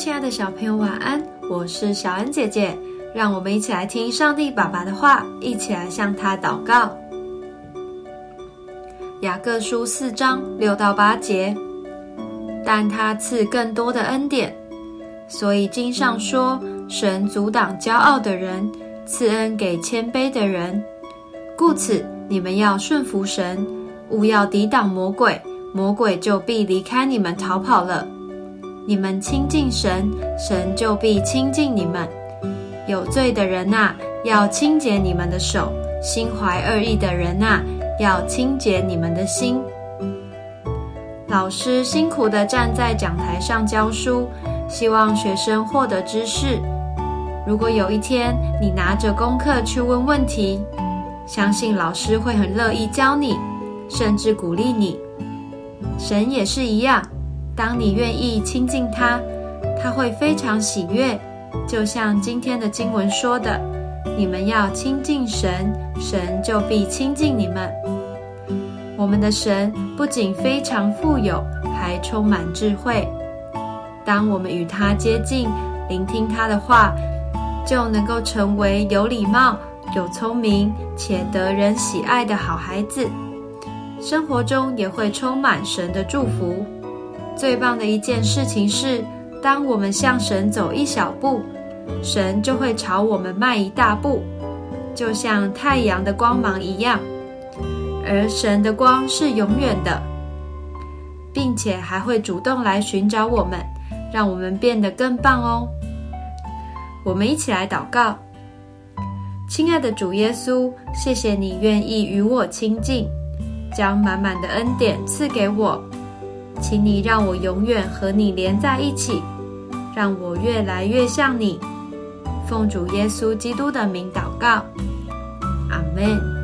亲爱的小朋友，晚安！我是小恩姐姐，让我们一起来听上帝爸爸的话，一起来向他祷告。雅各书四章六到八节，但他赐更多的恩典，所以经上说：神阻挡骄傲的人，赐恩给谦卑的人。故此，你们要顺服神，勿要抵挡魔鬼，魔鬼就必离开你们逃跑了。你们亲近神，神就必亲近你们。有罪的人呐，要清洁你们的手；心怀恶意的人呐，要清洁你们的心。老师辛苦地站在讲台上教书，希望学生获得知识。如果有一天你拿着功课去问问题，相信老师会很乐意教你，甚至鼓励你。神也是一样。当你愿意亲近他，他会非常喜悦。就像今天的经文说的：“你们要亲近神，神就必亲近你们。”我们的神不仅非常富有，还充满智慧。当我们与他接近，聆听他的话，就能够成为有礼貌、有聪明且得人喜爱的好孩子。生活中也会充满神的祝福。最棒的一件事情是，当我们向神走一小步，神就会朝我们迈一大步，就像太阳的光芒一样。而神的光是永远的，并且还会主动来寻找我们，让我们变得更棒哦。我们一起来祷告：亲爱的主耶稣，谢谢你愿意与我亲近，将满满的恩典赐给我。请你让我永远和你连在一起，让我越来越像你。奉主耶稣基督的名祷告，阿门。